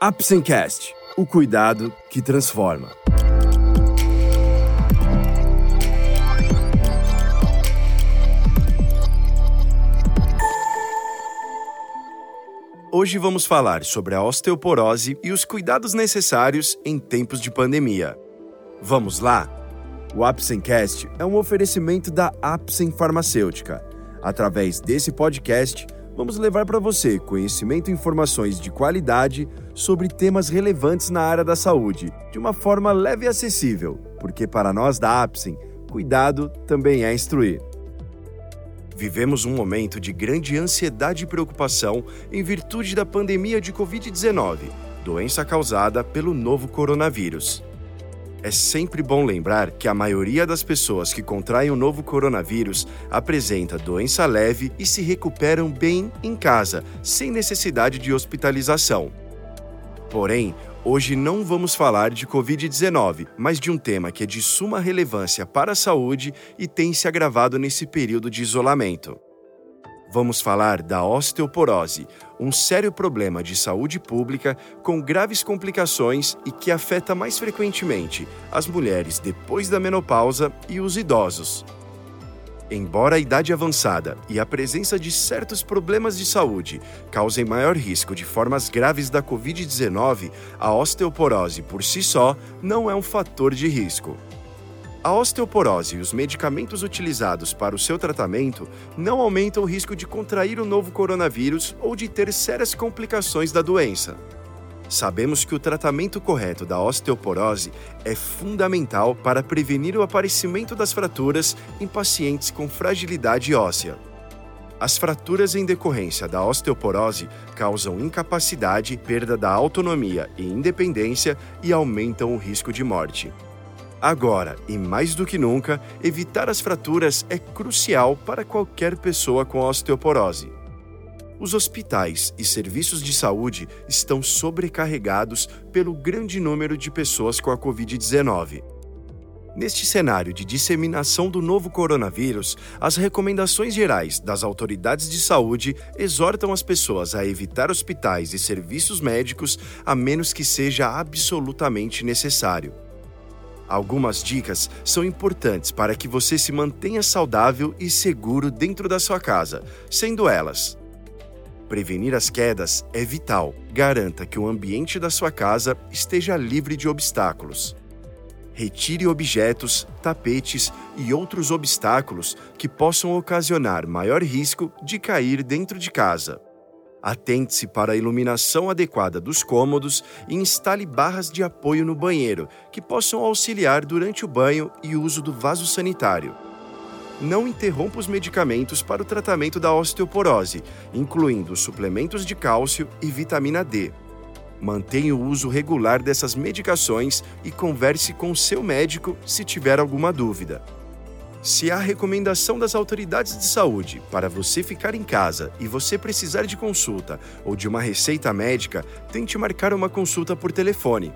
Apsencast, o cuidado que transforma. Hoje vamos falar sobre a osteoporose e os cuidados necessários em tempos de pandemia. Vamos lá? O Apsencast é um oferecimento da Apsen Farmacêutica. Através desse podcast, vamos levar para você conhecimento e informações de qualidade sobre temas relevantes na área da saúde, de uma forma leve e acessível, porque para nós da Apsen, cuidado também é instruir. Vivemos um momento de grande ansiedade e preocupação em virtude da pandemia de Covid-19, doença causada pelo novo coronavírus. É sempre bom lembrar que a maioria das pessoas que contraem o novo coronavírus apresenta doença leve e se recuperam bem em casa, sem necessidade de hospitalização. Porém, hoje não vamos falar de Covid-19, mas de um tema que é de suma relevância para a saúde e tem se agravado nesse período de isolamento. Vamos falar da osteoporose, um sério problema de saúde pública com graves complicações e que afeta mais frequentemente as mulheres depois da menopausa e os idosos. Embora a idade avançada e a presença de certos problemas de saúde causem maior risco de formas graves da Covid-19, a osteoporose por si só não é um fator de risco. A osteoporose e os medicamentos utilizados para o seu tratamento não aumentam o risco de contrair o novo coronavírus ou de ter sérias complicações da doença. Sabemos que o tratamento correto da osteoporose é fundamental para prevenir o aparecimento das fraturas em pacientes com fragilidade óssea. As fraturas em decorrência da osteoporose causam incapacidade, perda da autonomia e independência e aumentam o risco de morte. Agora, e mais do que nunca, evitar as fraturas é crucial para qualquer pessoa com osteoporose. Os hospitais e serviços de saúde estão sobrecarregados pelo grande número de pessoas com a Covid-19. Neste cenário de disseminação do novo coronavírus, as recomendações gerais das autoridades de saúde exortam as pessoas a evitar hospitais e serviços médicos a menos que seja absolutamente necessário. Algumas dicas são importantes para que você se mantenha saudável e seguro dentro da sua casa, sendo elas: Prevenir as quedas é vital. Garanta que o ambiente da sua casa esteja livre de obstáculos. Retire objetos, tapetes e outros obstáculos que possam ocasionar maior risco de cair dentro de casa. Atente-se para a iluminação adequada dos cômodos e instale barras de apoio no banheiro, que possam auxiliar durante o banho e uso do vaso sanitário. Não interrompa os medicamentos para o tratamento da osteoporose, incluindo suplementos de cálcio e vitamina D. Mantenha o uso regular dessas medicações e converse com o seu médico se tiver alguma dúvida. Se há recomendação das autoridades de saúde para você ficar em casa e você precisar de consulta ou de uma receita médica, tente marcar uma consulta por telefone.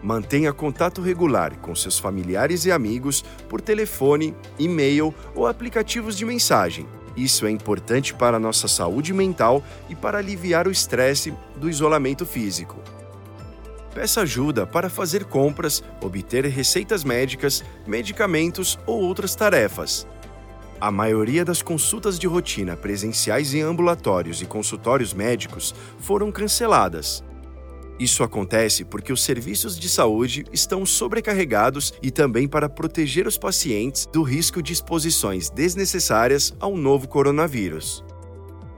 Mantenha contato regular com seus familiares e amigos por telefone, e-mail ou aplicativos de mensagem. Isso é importante para a nossa saúde mental e para aliviar o estresse do isolamento físico. Peça ajuda para fazer compras, obter receitas médicas, medicamentos ou outras tarefas. A maioria das consultas de rotina presenciais em ambulatórios e consultórios médicos foram canceladas. Isso acontece porque os serviços de saúde estão sobrecarregados e também para proteger os pacientes do risco de exposições desnecessárias ao novo coronavírus.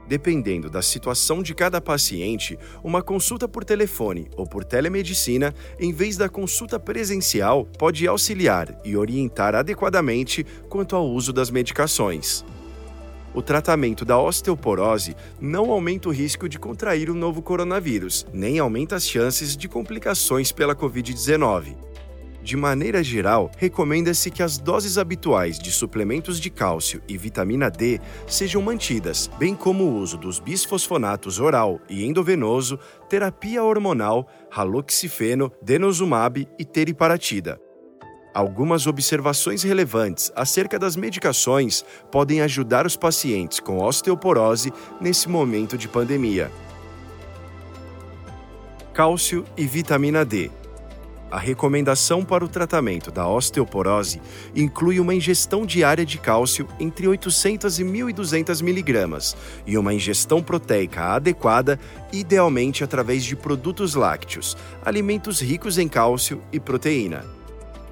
Dependendo da situação de cada paciente, uma consulta por telefone ou por telemedicina, em vez da consulta presencial, pode auxiliar e orientar adequadamente quanto ao uso das medicações. O tratamento da osteoporose não aumenta o risco de contrair o novo coronavírus, nem aumenta as chances de complicações pela Covid-19. De maneira geral, recomenda-se que as doses habituais de suplementos de cálcio e vitamina D sejam mantidas, bem como o uso dos bisfosfonatos oral e endovenoso, terapia hormonal, haloxifeno, denosumab e teriparatida. Algumas observações relevantes acerca das medicações podem ajudar os pacientes com osteoporose nesse momento de pandemia. Cálcio e vitamina D. A recomendação para o tratamento da osteoporose inclui uma ingestão diária de cálcio entre 800 e 1.200 miligramas e uma ingestão proteica adequada, idealmente através de produtos lácteos, alimentos ricos em cálcio e proteína.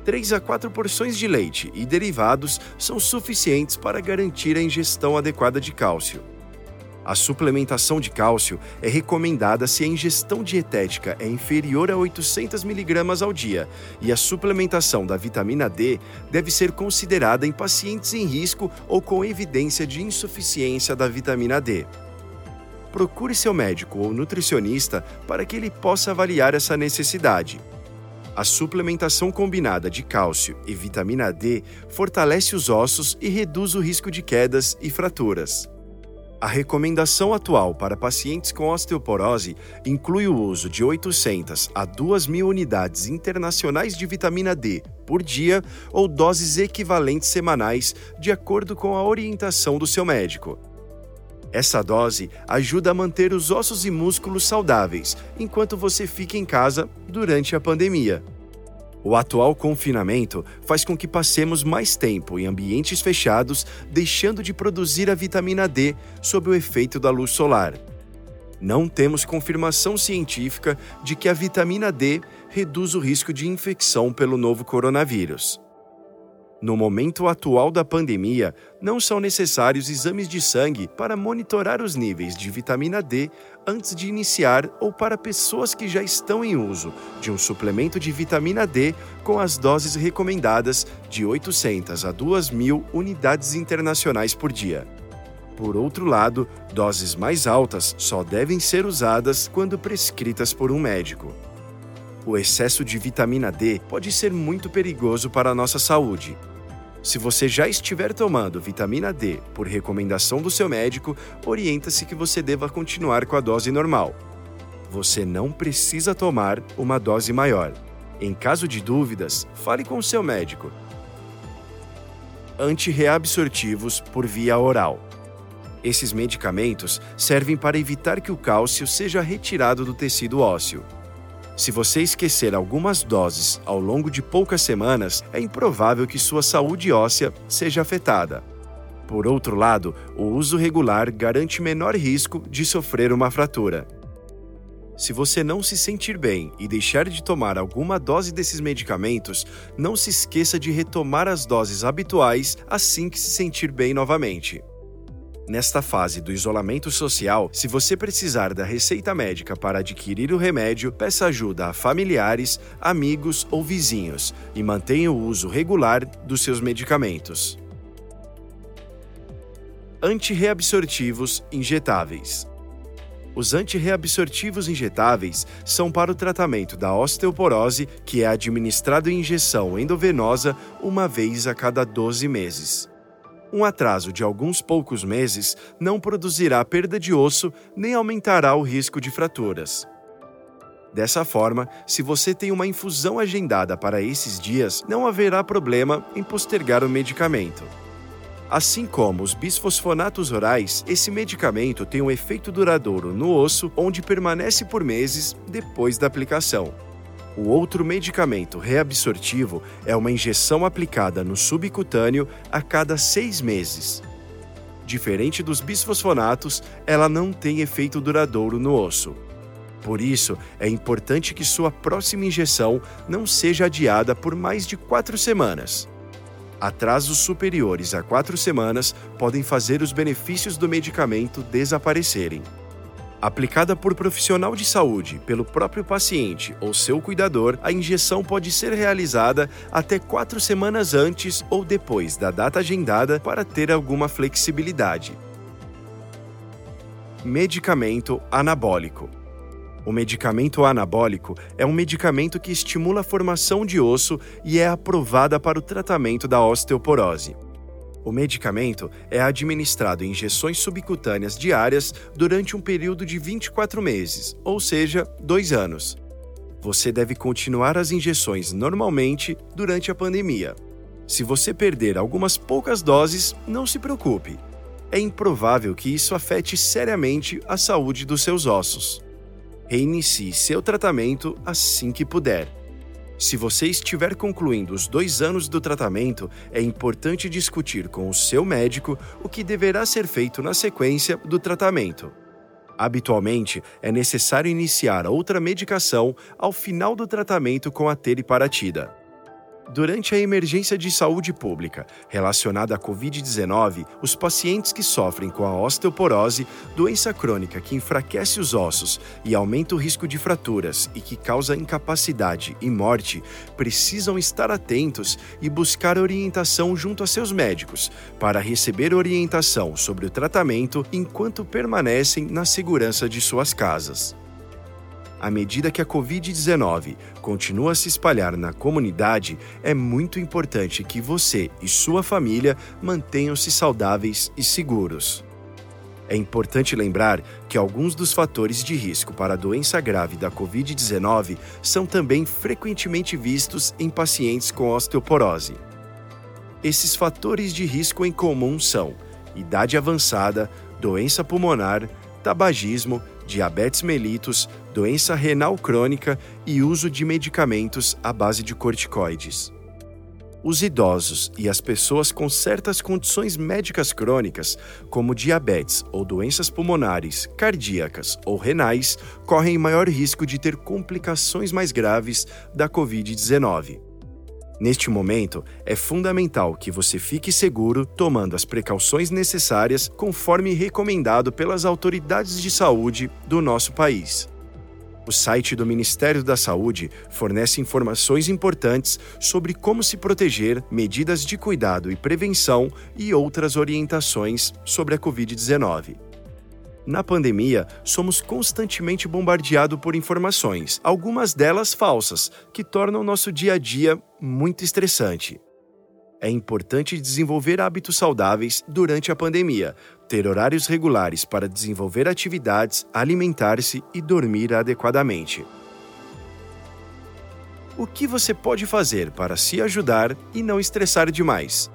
3 a 4 porções de leite e derivados são suficientes para garantir a ingestão adequada de cálcio. A suplementação de cálcio é recomendada se a ingestão dietética é inferior a 800 mg ao dia, e a suplementação da vitamina D deve ser considerada em pacientes em risco ou com evidência de insuficiência da vitamina D. Procure seu médico ou nutricionista para que ele possa avaliar essa necessidade. A suplementação combinada de cálcio e vitamina D fortalece os ossos e reduz o risco de quedas e fraturas. A recomendação atual para pacientes com osteoporose inclui o uso de 800 a 2.000 unidades internacionais de vitamina D por dia ou doses equivalentes semanais, de acordo com a orientação do seu médico. Essa dose ajuda a manter os ossos e músculos saudáveis enquanto você fica em casa durante a pandemia. O atual confinamento faz com que passemos mais tempo em ambientes fechados, deixando de produzir a vitamina D sob o efeito da luz solar. Não temos confirmação científica de que a vitamina D reduz o risco de infecção pelo novo coronavírus. No momento atual da pandemia, não são necessários exames de sangue para monitorar os níveis de vitamina D antes de iniciar ou para pessoas que já estão em uso de um suplemento de vitamina D com as doses recomendadas de 800 a 2.000 unidades internacionais por dia. Por outro lado, doses mais altas só devem ser usadas quando prescritas por um médico. O excesso de vitamina D pode ser muito perigoso para a nossa saúde, se você já estiver tomando vitamina D por recomendação do seu médico, orienta-se que você deva continuar com a dose normal. Você não precisa tomar uma dose maior. Em caso de dúvidas, fale com o seu médico. Antirreabsortivos por via oral. Esses medicamentos servem para evitar que o cálcio seja retirado do tecido ósseo. Se você esquecer algumas doses ao longo de poucas semanas, é improvável que sua saúde óssea seja afetada. Por outro lado, o uso regular garante menor risco de sofrer uma fratura. Se você não se sentir bem e deixar de tomar alguma dose desses medicamentos, não se esqueça de retomar as doses habituais assim que se sentir bem novamente. Nesta fase do isolamento social, se você precisar da receita médica para adquirir o remédio, peça ajuda a familiares, amigos ou vizinhos e mantenha o uso regular dos seus medicamentos. Antirreabsortivos injetáveis. Os antirreabsortivos injetáveis são para o tratamento da osteoporose, que é administrado em injeção endovenosa uma vez a cada 12 meses um atraso de alguns poucos meses não produzirá perda de osso nem aumentará o risco de fraturas. Dessa forma, se você tem uma infusão agendada para esses dias, não haverá problema em postergar o medicamento. Assim como os bisfosfonatos orais, esse medicamento tem um efeito duradouro no osso, onde permanece por meses depois da aplicação. O outro medicamento reabsortivo é uma injeção aplicada no subcutâneo a cada seis meses. Diferente dos bisfosfonatos, ela não tem efeito duradouro no osso. Por isso, é importante que sua próxima injeção não seja adiada por mais de quatro semanas. Atrasos superiores a quatro semanas podem fazer os benefícios do medicamento desaparecerem. Aplicada por profissional de saúde, pelo próprio paciente ou seu cuidador, a injeção pode ser realizada até quatro semanas antes ou depois da data agendada para ter alguma flexibilidade. Medicamento anabólico. O medicamento anabólico é um medicamento que estimula a formação de osso e é aprovada para o tratamento da osteoporose. O medicamento é administrado em injeções subcutâneas diárias durante um período de 24 meses, ou seja, dois anos. Você deve continuar as injeções normalmente durante a pandemia. Se você perder algumas poucas doses, não se preocupe. É improvável que isso afete seriamente a saúde dos seus ossos. Reinicie seu tratamento assim que puder. Se você estiver concluindo os dois anos do tratamento, é importante discutir com o seu médico o que deverá ser feito na sequência do tratamento. Habitualmente, é necessário iniciar outra medicação ao final do tratamento com a teriparatida. Durante a emergência de saúde pública relacionada à Covid-19, os pacientes que sofrem com a osteoporose, doença crônica que enfraquece os ossos e aumenta o risco de fraturas e que causa incapacidade e morte, precisam estar atentos e buscar orientação junto a seus médicos para receber orientação sobre o tratamento enquanto permanecem na segurança de suas casas à medida que a Covid-19 continua a se espalhar na comunidade, é muito importante que você e sua família mantenham-se saudáveis e seguros. É importante lembrar que alguns dos fatores de risco para a doença grave da Covid-19 são também frequentemente vistos em pacientes com osteoporose. Esses fatores de risco em comum são idade avançada, doença pulmonar, tabagismo, diabetes mellitus, doença renal crônica e uso de medicamentos à base de corticoides. Os idosos e as pessoas com certas condições médicas crônicas, como diabetes ou doenças pulmonares, cardíacas ou renais, correm maior risco de ter complicações mais graves da Covid-19. Neste momento, é fundamental que você fique seguro tomando as precauções necessárias conforme recomendado pelas autoridades de saúde do nosso país. O site do Ministério da Saúde fornece informações importantes sobre como se proteger, medidas de cuidado e prevenção e outras orientações sobre a Covid-19. Na pandemia, somos constantemente bombardeados por informações, algumas delas falsas, que tornam nosso dia a dia muito estressante. É importante desenvolver hábitos saudáveis durante a pandemia, ter horários regulares para desenvolver atividades, alimentar-se e dormir adequadamente. O que você pode fazer para se ajudar e não estressar demais?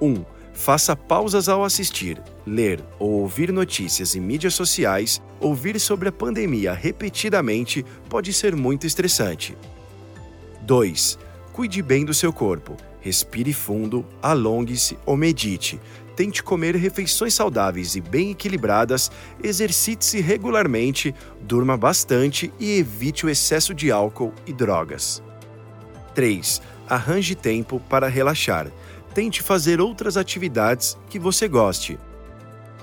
1. Um, Faça pausas ao assistir, ler ou ouvir notícias em mídias sociais. Ouvir sobre a pandemia repetidamente pode ser muito estressante. 2. Cuide bem do seu corpo. Respire fundo, alongue-se ou medite. Tente comer refeições saudáveis e bem equilibradas, exercite-se regularmente, durma bastante e evite o excesso de álcool e drogas. 3. Arranje tempo para relaxar tente fazer outras atividades que você goste.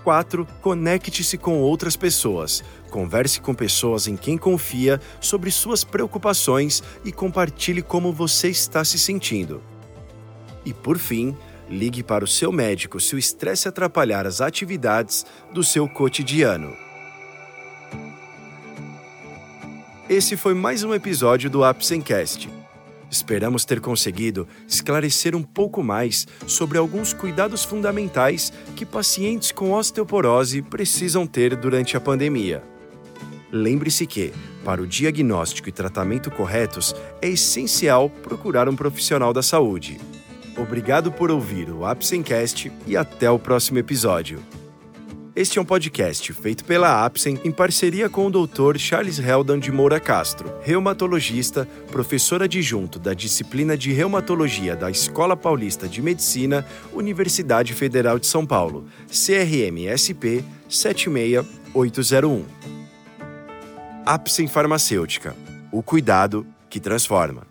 4. Conecte-se com outras pessoas. Converse com pessoas em quem confia sobre suas preocupações e compartilhe como você está se sentindo. E por fim, ligue para o seu médico se o estresse atrapalhar as atividades do seu cotidiano. Esse foi mais um episódio do Apsencast. Esperamos ter conseguido esclarecer um pouco mais sobre alguns cuidados fundamentais que pacientes com osteoporose precisam ter durante a pandemia. Lembre-se que, para o diagnóstico e tratamento corretos, é essencial procurar um profissional da saúde. Obrigado por ouvir o Apsencast e até o próximo episódio. Este é um podcast feito pela Apsen em parceria com o Dr. Charles Heldan de Moura Castro, reumatologista, professor adjunto da disciplina de reumatologia da Escola Paulista de Medicina, Universidade Federal de São Paulo, CRM-SP 76801. Apsen Farmacêutica. O cuidado que transforma.